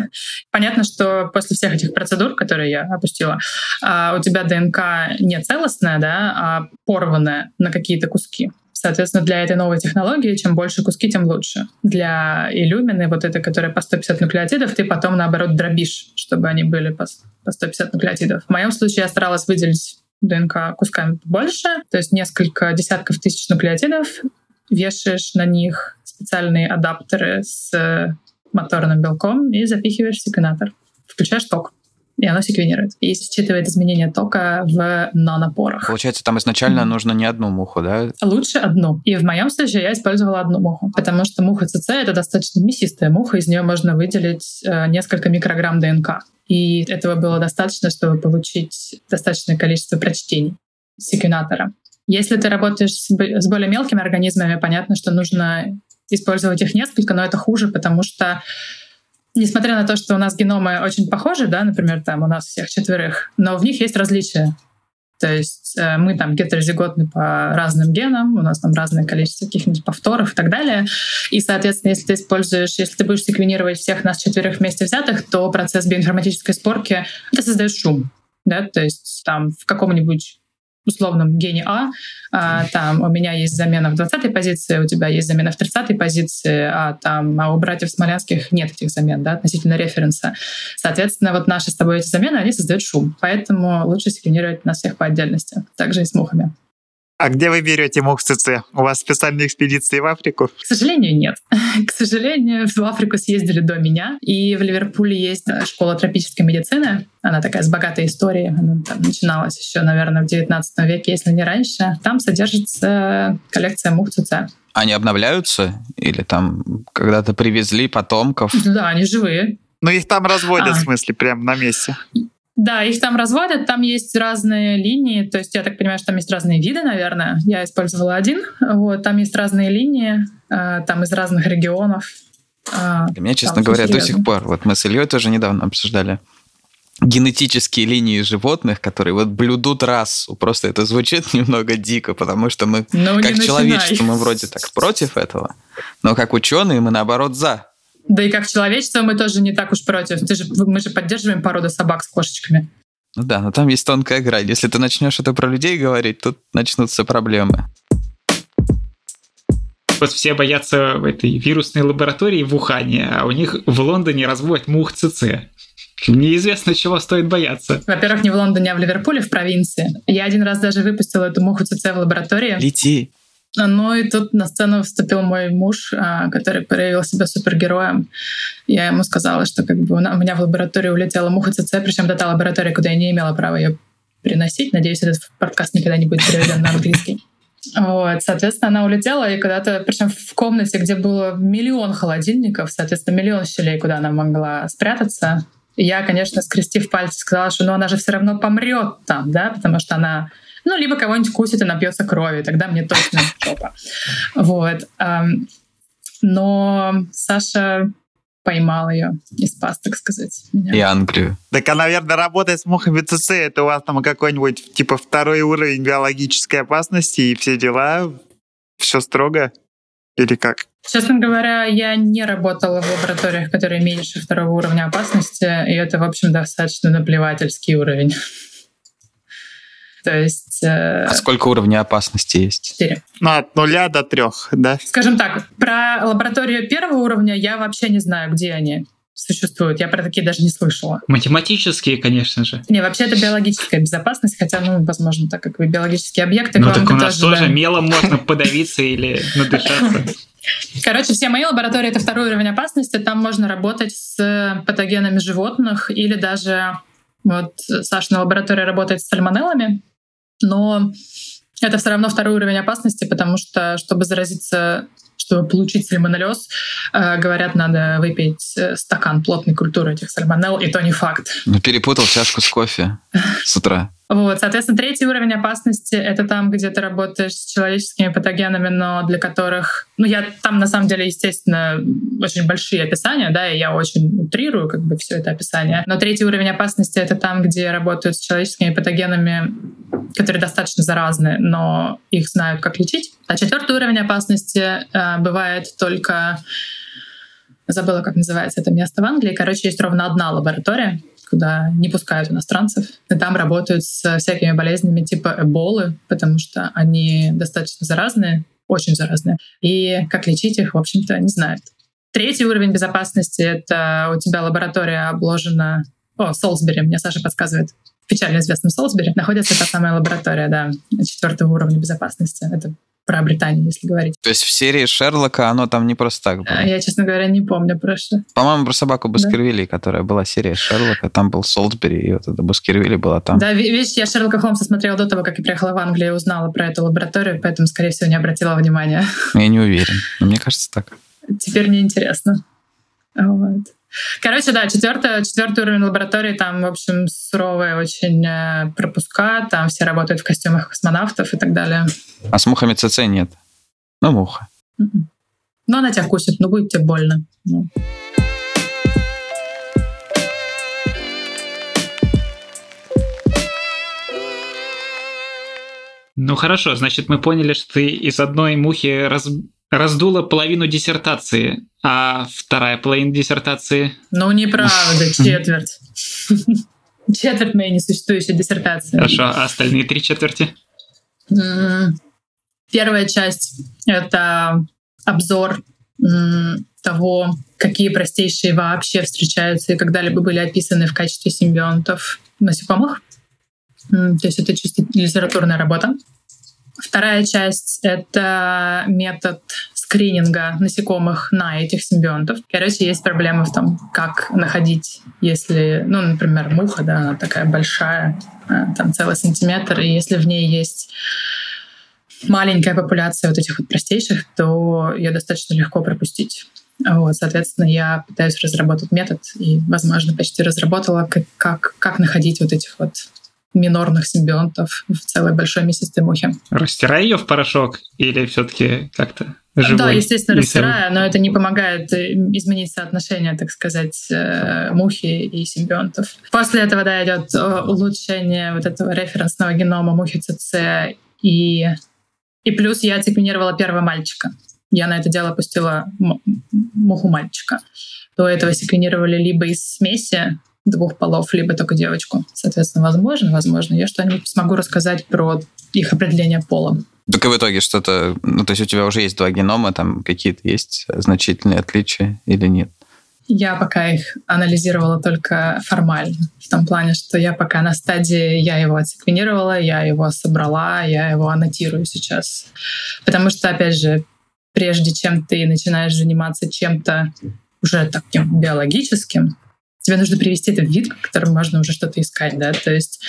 Понятно, что после всех этих процедур, которые я опустила, а, у тебя ДНК не целостная, да, а порванная на какие-то куски. Соответственно, для этой новой технологии, чем больше куски, тем лучше. Для иллюмины, вот этой, которая по 150 нуклеотидов, ты потом, наоборот, дробишь, чтобы они были по, по 150 нуклеотидов. В моем случае я старалась выделить ДНК кусками побольше, то есть несколько десятков тысяч нуклеотидов, вешаешь на них специальные адаптеры с моторным белком и запихиваешь секвенатор. Включаешь ток и оно секвенирует. И считывает изменения тока в нанопорах. Получается, там изначально mm-hmm. нужно не одну муху, да? Лучше одну. И в моем случае я использовала одну муху, потому что муха ЦЦ — это достаточно мясистая муха, из нее можно выделить э, несколько микрограмм ДНК. и этого было достаточно, чтобы получить достаточное количество прочтений секвенатора. Если ты работаешь с более мелкими организмами, понятно, что нужно использовать их несколько, но это хуже, потому что несмотря на то, что у нас геномы очень похожи, да, например, там у нас всех четверых, но в них есть различия. То есть э, мы там гетерозиготны по разным генам, у нас там разное количество каких-нибудь повторов и так далее. И, соответственно, если ты используешь, если ты будешь секвенировать всех нас четверых вместе взятых, то процесс биоинформатической сборки это создает шум. Да? То есть там в каком-нибудь условном гене А, а, там у меня есть замена в 20-й позиции, у тебя есть замена в 30-й позиции, а там а у братьев Смолянских нет этих замен, да, относительно референса. Соответственно, вот наши с тобой эти замены, они создают шум, поэтому лучше секвенировать нас всех по отдельности, также и с мухами. А где вы берете ЦЦ? У вас специальные экспедиции в Африку? К сожалению, нет. К сожалению, в Африку съездили до меня. И в Ливерпуле есть школа тропической медицины. Она такая с богатой историей. Она там начиналась еще, наверное, в 19 веке, если не раньше. Там содержится коллекция мух ЦЦ. Они обновляются? Или там когда-то привезли потомков? Да, они живые. Ну, их там разводят, а. в смысле, прямо на месте. Да, их там разводят, там есть разные линии, то есть я так понимаю, что там есть разные виды, наверное. Я использовала один, вот, там есть разные линии, э, там из разных регионов. Э, Для меня, честно говоря, до сих пор, вот мы с Ильей тоже недавно обсуждали генетические линии животных, которые вот блюдут расу. Просто это звучит немного дико, потому что мы, ну, как человечество, мы вроде так против этого, но как ученые мы наоборот за. Да и как человечество мы тоже не так уж против. Ты же, мы же поддерживаем породу собак с кошечками. Ну да, но там есть тонкая грань. Если ты начнешь это про людей говорить, тут начнутся проблемы. Вот все боятся в этой вирусной лаборатории в Ухане, а у них в Лондоне разводят мух ЦЦ. Неизвестно, чего стоит бояться. Во-первых, не в Лондоне, а в Ливерпуле, в провинции. Я один раз даже выпустила эту муху ЦЦ в лаборатории. Лети. Ну и тут на сцену вступил мой муж, а, который проявил себя супергероем. Я ему сказала, что как бы у меня в лаборатории улетела муха ЦЦ, причем до та лаборатория, куда я не имела права ее приносить. Надеюсь, этот подкаст никогда не будет переведен на английский. Вот, соответственно, она улетела и куда-то, причем в комнате, где было миллион холодильников, соответственно, миллион щелей, куда она могла спрятаться. я, конечно, скрестив пальцы, сказала, что ну она же все равно помрет там, да, потому что она ну, либо кого-нибудь кусит и напьется крови, тогда мне точно жопа. Вот. Но Саша поймал ее и спас, так сказать. Меня. И Англию. Так, а, наверное, работает с мухами ЦЦ, это у вас там какой-нибудь, типа, второй уровень биологической опасности и все дела, все строго? Или как? Честно говоря, я не работала в лабораториях, которые меньше второго уровня опасности, и это, в общем, достаточно наплевательский уровень. То есть... Э, а сколько уровней опасности есть? Четыре. Ну, от нуля до трех, да? Скажем так, про лабораторию первого уровня я вообще не знаю, где они существуют. Я про такие даже не слышала. Математические, конечно же. Не, вообще это биологическая безопасность, хотя, ну, возможно, так как вы биологические объекты. Ну, так у нас тоже, да. мелом можно подавиться или надышаться. Короче, все мои лаборатории — это второй уровень опасности. Там можно работать с патогенами животных или даже... Вот Сашина лаборатория работает с сальмонеллами, но это все равно второй уровень опасности, потому что, чтобы заразиться, чтобы получить сальмонеллез, э, говорят, надо выпить э, стакан плотной культуры этих сальмонелл, и то не факт. Ну, перепутал чашку с кофе с утра. Вот, соответственно, третий уровень опасности — это там, где ты работаешь с человеческими патогенами, но для которых... Ну, я там, на самом деле, естественно, очень большие описания, да, и я очень утрирую как бы все это описание. Но третий уровень опасности — это там, где работают с человеческими патогенами, которые достаточно заразны, но их знают, как лечить. А четвертый уровень опасности э, бывает только... Забыла, как называется это место в Англии. Короче, есть ровно одна лаборатория, куда не пускают иностранцев. И там работают с всякими болезнями типа эболы, потому что они достаточно заразные, очень заразные. И как лечить их, в общем-то, не знают. Третий уровень безопасности — это у тебя лаборатория обложена... О, Солсбери, мне Саша подсказывает. В печально известном Солсбери находится та самая лаборатория, да, четвертого уровня безопасности. Это про Британию, если говорить. То есть в серии Шерлока оно там не просто так было? Я, честно говоря, не помню просто. По-моему, про собаку Баскервилли, да? которая была серия Шерлока, там был Солсбери, и вот эта Баскервилли была там. Да, видишь, я Шерлока Холмса смотрела до того, как я приехала в Англию и узнала про эту лабораторию, поэтому, скорее всего, не обратила внимания. Я не уверен, но мне кажется так. Теперь мне интересно. Вот. Короче, да, четвертый, четвертый уровень лаборатории, там, в общем, суровые очень э, пропуска, там все работают в костюмах космонавтов и так далее. А с мухами ЦЦ нет? Ну, муха. Но она тебя кусит, ну будет тебе больно. Ну. Ну хорошо, значит, мы поняли, что ты из одной мухи раз- раздула половину диссертации, а вторая половина диссертации... Ну, неправда, четверть. Четверть моей несуществующей диссертации. Хорошо, а остальные три четверти? М, Первая часть — это обзор того, какие простейшие вообще встречаются и когда-либо были описаны в качестве симбионтов насекомых. То есть это чисто литературная работа. Вторая часть — это метод скрининга насекомых на этих симбионтов. Короче, есть проблемы в том, как находить, если, ну, например, муха, да, она такая большая, э, там целый сантиметр, и если в ней есть маленькая популяция вот этих вот простейших, то ее достаточно легко пропустить. Вот, соответственно, я пытаюсь разработать метод и, возможно, почти разработала, как, как, как находить вот этих вот минорных симбионтов в целой большой мясистой мухе. Растирай ее в порошок или все-таки как-то живой? Да, естественно, растирая, но это не помогает э, изменить соотношение, так сказать, э, мухи и симбионтов. После этого, да, идет э, улучшение вот этого референсного генома мухи ЦЦ и, и плюс я секвенировала первого мальчика. Я на это дело пустила муху мальчика. До этого секвенировали либо из смеси двух полов, либо только девочку. Соответственно, возможно, возможно, я что-нибудь смогу рассказать про их определение пола. Так и в итоге что-то... Ну, то есть у тебя уже есть два генома, там какие-то есть значительные отличия или нет? Я пока их анализировала только формально. В том плане, что я пока на стадии, я его отсеквенировала, я его собрала, я его аннотирую сейчас. Потому что, опять же, прежде чем ты начинаешь заниматься чем-то уже таким биологическим, тебе нужно привести это в вид, в котором можно уже что-то искать, да, то есть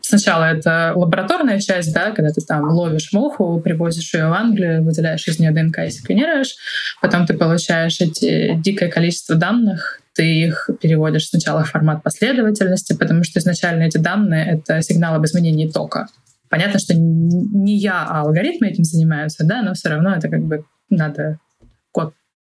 Сначала это лабораторная часть, да, когда ты там ловишь муху, привозишь ее в Англию, выделяешь из нее ДНК и секвенируешь. Потом ты получаешь эти дикое количество данных, ты их переводишь сначала в формат последовательности, потому что изначально эти данные — это сигнал об изменении тока. Понятно, что не я, а алгоритмы этим занимаются, да, но все равно это как бы надо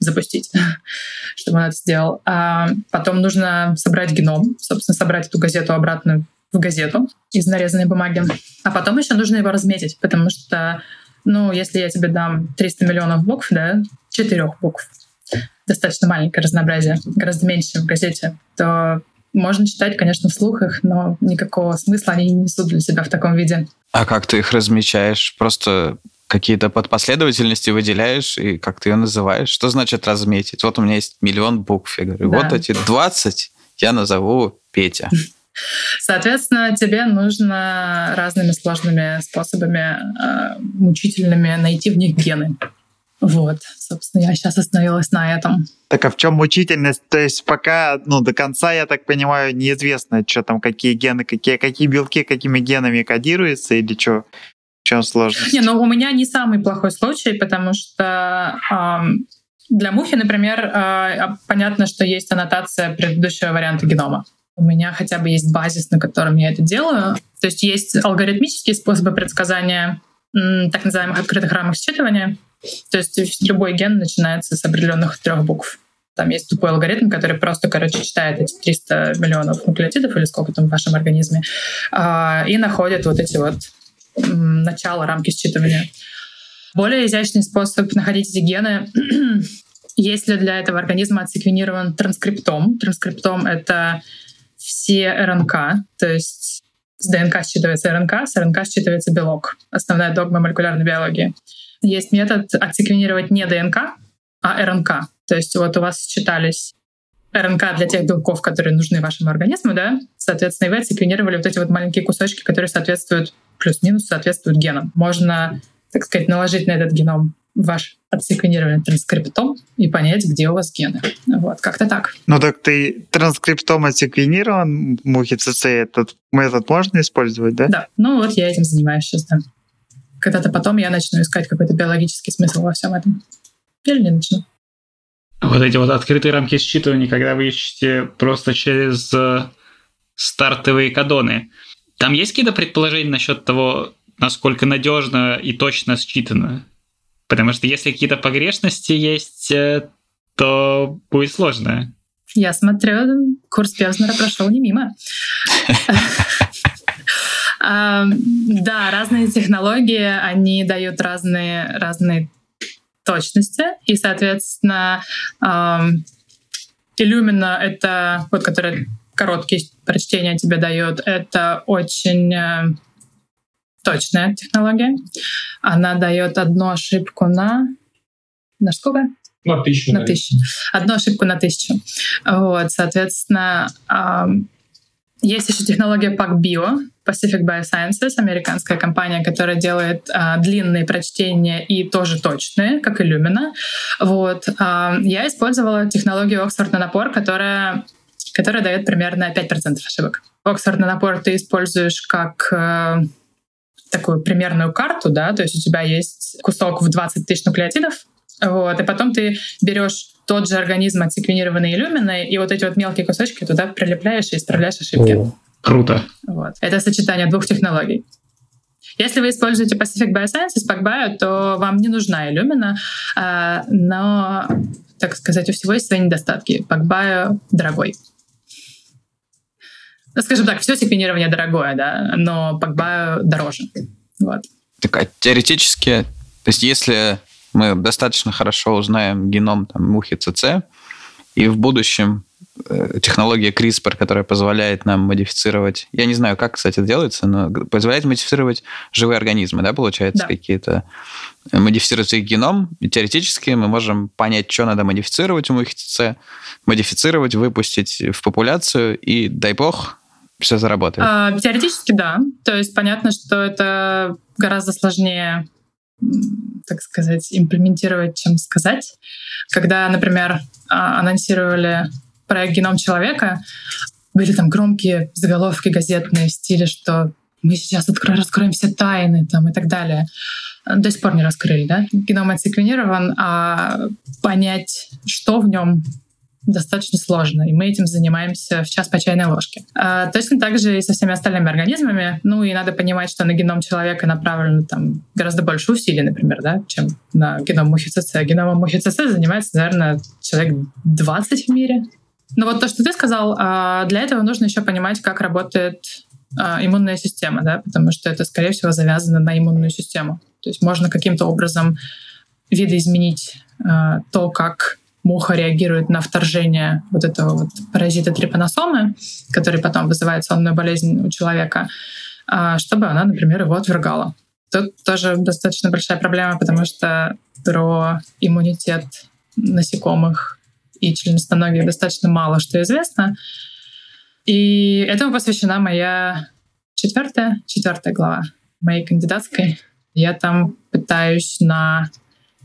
запустить, чтобы он это сделал. А потом нужно собрать геном, собственно, собрать эту газету обратно в газету из нарезанной бумаги. А потом еще нужно его разметить, потому что, ну, если я тебе дам 300 миллионов букв, да, четырех букв, достаточно маленькое разнообразие, гораздо меньше, в газете, то можно читать, конечно, вслух их, но никакого смысла они не несут для себя в таком виде. А как ты их размечаешь? Просто какие-то подпоследовательности выделяешь, и как ты ее называешь? Что значит разметить? Вот у меня есть миллион букв. Я говорю, Да. вот эти 20 я назову Петя. Соответственно, тебе нужно разными сложными способами, э, мучительными, найти в них гены. Вот, собственно, я сейчас остановилась на этом. Так а в чем мучительность? То есть пока, ну, до конца, я так понимаю, неизвестно, что там, какие гены, какие, какие белки, какими генами кодируются или что? Чем сложность? Не, ну у меня не самый плохой случай, потому что ам, для мухи, например, а, понятно, что есть аннотация предыдущего варианта генома. У меня хотя бы есть базис, на котором я это делаю. То есть есть алгоритмические способы предсказания м, так называемых открытых рамок считывания. То есть любой ген начинается с определенных трех букв. Там есть тупой алгоритм, который просто, короче, читает эти 300 миллионов нуклеотидов или сколько там в вашем организме а, и находит вот эти вот м, начало рамки считывания. Более изящный способ находить эти гены если для этого организма отсеквенирован транскриптом. Транскриптом — это все РНК, то есть с ДНК считывается РНК, с РНК считывается белок. Основная догма молекулярной биологии. Есть метод отсеквенировать не ДНК, а РНК. То есть вот у вас считались РНК для тех белков, которые нужны вашему организму, да, соответственно, и вы отсеквенировали вот эти вот маленькие кусочки, которые соответствуют, плюс-минус соответствуют генам. Можно, так сказать, наложить на этот геном ваш отсеквенированный транскриптом и понять, где у вас гены. Вот, как-то так. Ну так ты транскриптом отсеквенирован, мухи ЦЦ, этот метод можно использовать, да? Да, ну вот я этим занимаюсь сейчас, да. Когда-то потом я начну искать какой-то биологический смысл во всем этом. Или не начну. Вот эти вот открытые рамки считывания, когда вы ищете просто через э, стартовые кадоны. Там есть какие-то предположения насчет того, насколько надежно и точно считано? Потому что если какие-то погрешности есть, э, то будет сложно. Я смотрю, курс Певзнера прошел не мимо. Да, разные технологии, они дают разные, разные точности, и, соответственно, Illumina — это, вот, который короткие прочтения тебе дает, это очень э, точная технология. Она дает одну ошибку на... На сколько? На тысячу. На тысячу. Одну ошибку на тысячу. Вот, соответственно, есть еще технология PacBio, Pacific Biosciences, американская компания, которая делает а, длинные прочтения и тоже точные, как Illumina. Вот. А, я использовала технологию Oxford Nanopore, которая, которая дает примерно 5% ошибок. Oxford Nanopore ты используешь как а, такую примерную карту, да, то есть у тебя есть кусок в 20 тысяч нуклеотидов, вот, и потом ты берешь тот же организм отсеквенированный иллюминой, и вот эти вот мелкие кусочки туда прилепляешь и исправляешь ошибки. О, круто. Вот. Это сочетание двух технологий. Если вы используете Pacific Biosciences, PacBio, то вам не нужна иллюмина, а, но, так сказать, у всего есть свои недостатки. PacBio дорогой. Ну, скажем так, все секвенирование дорогое, да, но PacBio дороже. Вот. Так, а теоретически, то есть если мы достаточно хорошо узнаем геном там, мухи ЦЦ, и в будущем э, технология CRISPR, которая позволяет нам модифицировать, я не знаю, как, кстати, это делается, но позволяет модифицировать живые организмы, да, получается, да. какие-то модифицировать их геном, и теоретически мы можем понять, что надо модифицировать у мухи ЦЦ, модифицировать, выпустить в популяцию, и, дай бог, все заработает. А, теоретически, да. То есть понятно, что это гораздо сложнее так сказать, имплементировать, чем сказать. Когда, например, а, анонсировали проект «Геном человека», были там громкие заголовки газетные в стиле, что мы сейчас откро- раскроем все тайны там, и так далее. До сих пор не раскрыли, да? Геном отсеквенирован, а понять, что в нем достаточно сложно, и мы этим занимаемся в час по чайной ложке. А, точно так же и со всеми остальными организмами. Ну и надо понимать, что на геном человека направлено там гораздо больше усилий, например, да, чем на геном мухи ЦЦ. Геномом мухи ЦЦ занимается, наверное, человек 20 в мире. Но вот то, что ты сказал, а, для этого нужно еще понимать, как работает а, иммунная система, да, потому что это, скорее всего, завязано на иммунную систему. То есть можно каким-то образом видоизменить а, то, как муха реагирует на вторжение вот этого вот паразита трипаносомы, который потом вызывает сонную болезнь у человека, а, чтобы она, например, его отвергала. Тут тоже достаточно большая проблема, потому что про иммунитет насекомых и членистоногих достаточно мало что известно. И этому посвящена моя четвертая, четвертая глава моей кандидатской. Я там пытаюсь на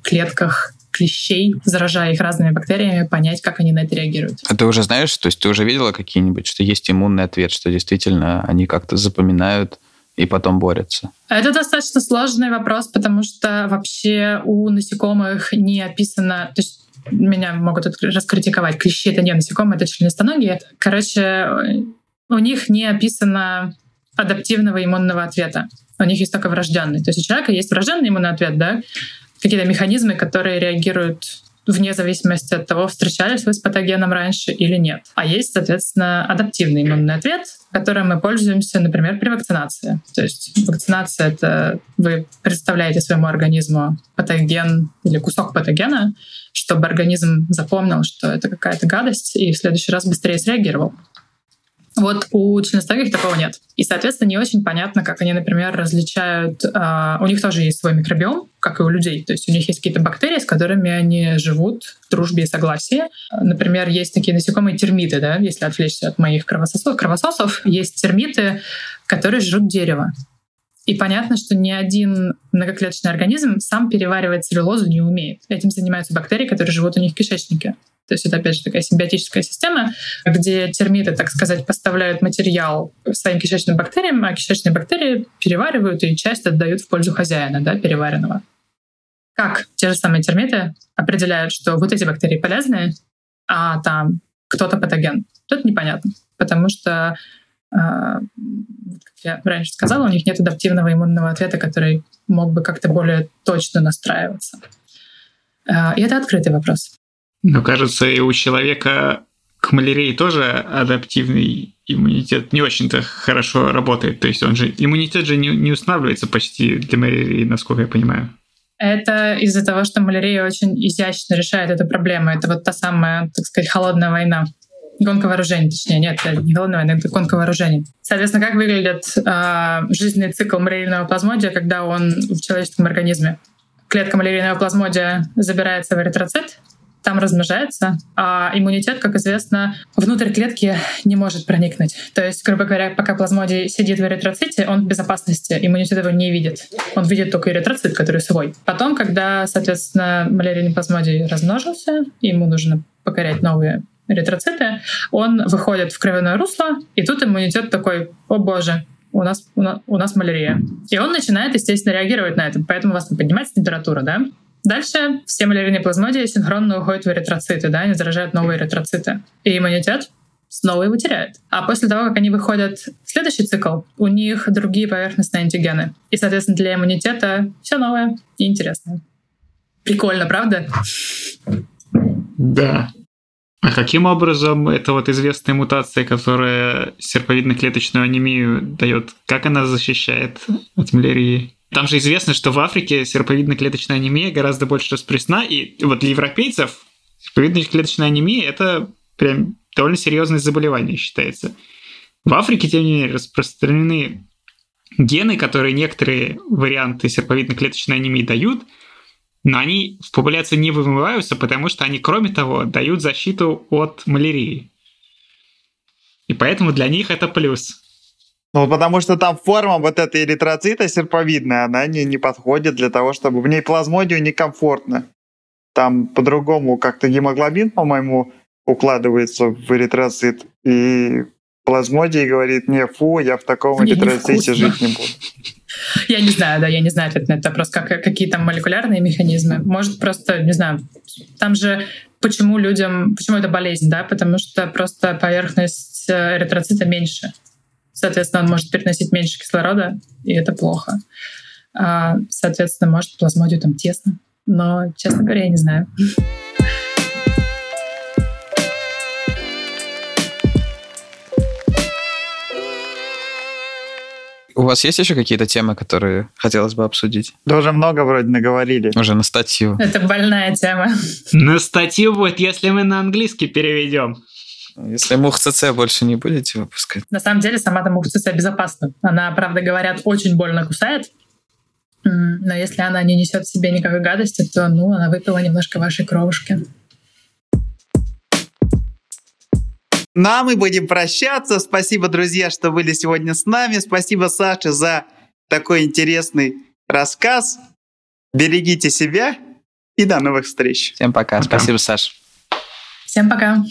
клетках клещей, заражая их разными бактериями, понять, как они на это реагируют. А ты уже знаешь, то есть ты уже видела какие-нибудь, что есть иммунный ответ, что действительно они как-то запоминают и потом борются? Это достаточно сложный вопрос, потому что вообще у насекомых не описано... То есть меня могут раскритиковать. Клещи — это не насекомые, это членистоногие. Короче, у них не описано адаптивного иммунного ответа. У них есть только врожденный. То есть у человека есть врожденный иммунный ответ, да, какие-то механизмы, которые реагируют вне зависимости от того, встречались вы с патогеном раньше или нет. А есть, соответственно, адаптивный иммунный ответ, которым мы пользуемся, например, при вакцинации. То есть вакцинация — это вы представляете своему организму патоген или кусок патогена, чтобы организм запомнил, что это какая-то гадость, и в следующий раз быстрее среагировал. Вот у членистоногих такого нет. И, соответственно, не очень понятно, как они, например, различают... Э, у них тоже есть свой микробиом, как и у людей. То есть у них есть какие-то бактерии, с которыми они живут в дружбе и согласии. Например, есть такие насекомые термиты, да, если отвлечься от моих кровососов. кровососов есть термиты, которые жрут дерево. И понятно, что ни один многоклеточный организм сам переваривать целлюлозу не умеет. Этим занимаются бактерии, которые живут у них в кишечнике. То есть это, опять же, такая симбиотическая система, где термиты, так сказать, поставляют материал своим кишечным бактериям, а кишечные бактерии переваривают и часть отдают в пользу хозяина, да, переваренного. как те же самые термиты определяют, что вот эти бактерии полезные, а там кто-то патоген. Тут непонятно, потому что, как я раньше сказала, у них нет адаптивного иммунного ответа, который мог бы как-то более точно настраиваться. Э, и это открытый вопрос. Но кажется, и у человека к малярии тоже адаптивный иммунитет не очень-то хорошо работает. То есть он же иммунитет же не, не устанавливается почти для малярии, насколько я понимаю. Это из-за того, что малярия очень изящно решает эту проблему. Это вот та самая, так сказать, холодная война. Гонка вооружений, точнее, нет, не холодная война, это гонка вооружений. Соответственно, как выглядит э, жизненный цикл малярийного плазмодия, когда он в человеческом организме? Клетка малярийного плазмодия забирается в эритроцит, там размножается, а иммунитет, как известно, внутрь клетки не может проникнуть. То есть, грубо говоря, пока плазмодий сидит в эритроците, он в безопасности, иммунитет его не видит. Он видит только эритроцит, который свой. Потом, когда, соответственно, малярийный плазмодий размножился, ему нужно покорять новые эритроциты, он выходит в кровяное русло, и тут иммунитет такой, о боже, у нас, у нас, у нас малярия. И он начинает, естественно, реагировать на это. Поэтому у вас поднимается температура, да? Дальше все малярийные плазмодии синхронно уходят в эритроциты, да, они заражают новые эритроциты. И иммунитет снова его теряет. А после того, как они выходят в следующий цикл, у них другие поверхностные антигены. И, соответственно, для иммунитета все новое и интересное. Прикольно, правда? Да. А каким образом эта вот известная мутация, которая серповидно-клеточную анемию дает, как она защищает от малярии? Там же известно, что в Африке серповидно-клеточная анемия гораздо больше распространена, и вот для европейцев серповидно-клеточная анемия – это прям довольно серьезное заболевание считается. В Африке, тем не менее, распространены гены, которые некоторые варианты серповидно-клеточной анемии дают, но они в популяции не вымываются, потому что они, кроме того, дают защиту от малярии. И поэтому для них это плюс. Ну, потому что там форма вот этой эритроцита серповидная, она не, не подходит для того, чтобы... В ней плазмодию некомфортно. Там по-другому как-то гемоглобин, по-моему, укладывается в эритроцит. И плазмодий говорит, не, фу, я в таком эритроците жить не буду. Я не знаю, да, я не знаю ответ на этот вопрос, как, какие там молекулярные механизмы. Может, просто, не знаю, там же почему людям, почему это болезнь, да, потому что просто поверхность э, эритроцита меньше. Соответственно, он может переносить меньше кислорода, и это плохо. А, соответственно, может плазмодию там тесно. Но, честно говоря, я не знаю. У вас есть еще какие-то темы, которые хотелось бы обсудить? Да уже много вроде наговорили. Уже на статью. Это больная тема. На статью будет, если мы на английский переведем. Если мух ЦЦ больше не будете выпускать. На самом деле сама-то мух ЦЦ безопасна. Она, правда, говорят, очень больно кусает. Но если она не несет в себе никакой гадости, то ну, она выпила немножко вашей кровушки. Ну а мы будем прощаться. Спасибо, друзья, что были сегодня с нами. Спасибо, Саша, за такой интересный рассказ. Берегите себя и до новых встреч. Всем пока. пока. Спасибо, Саш. Всем пока.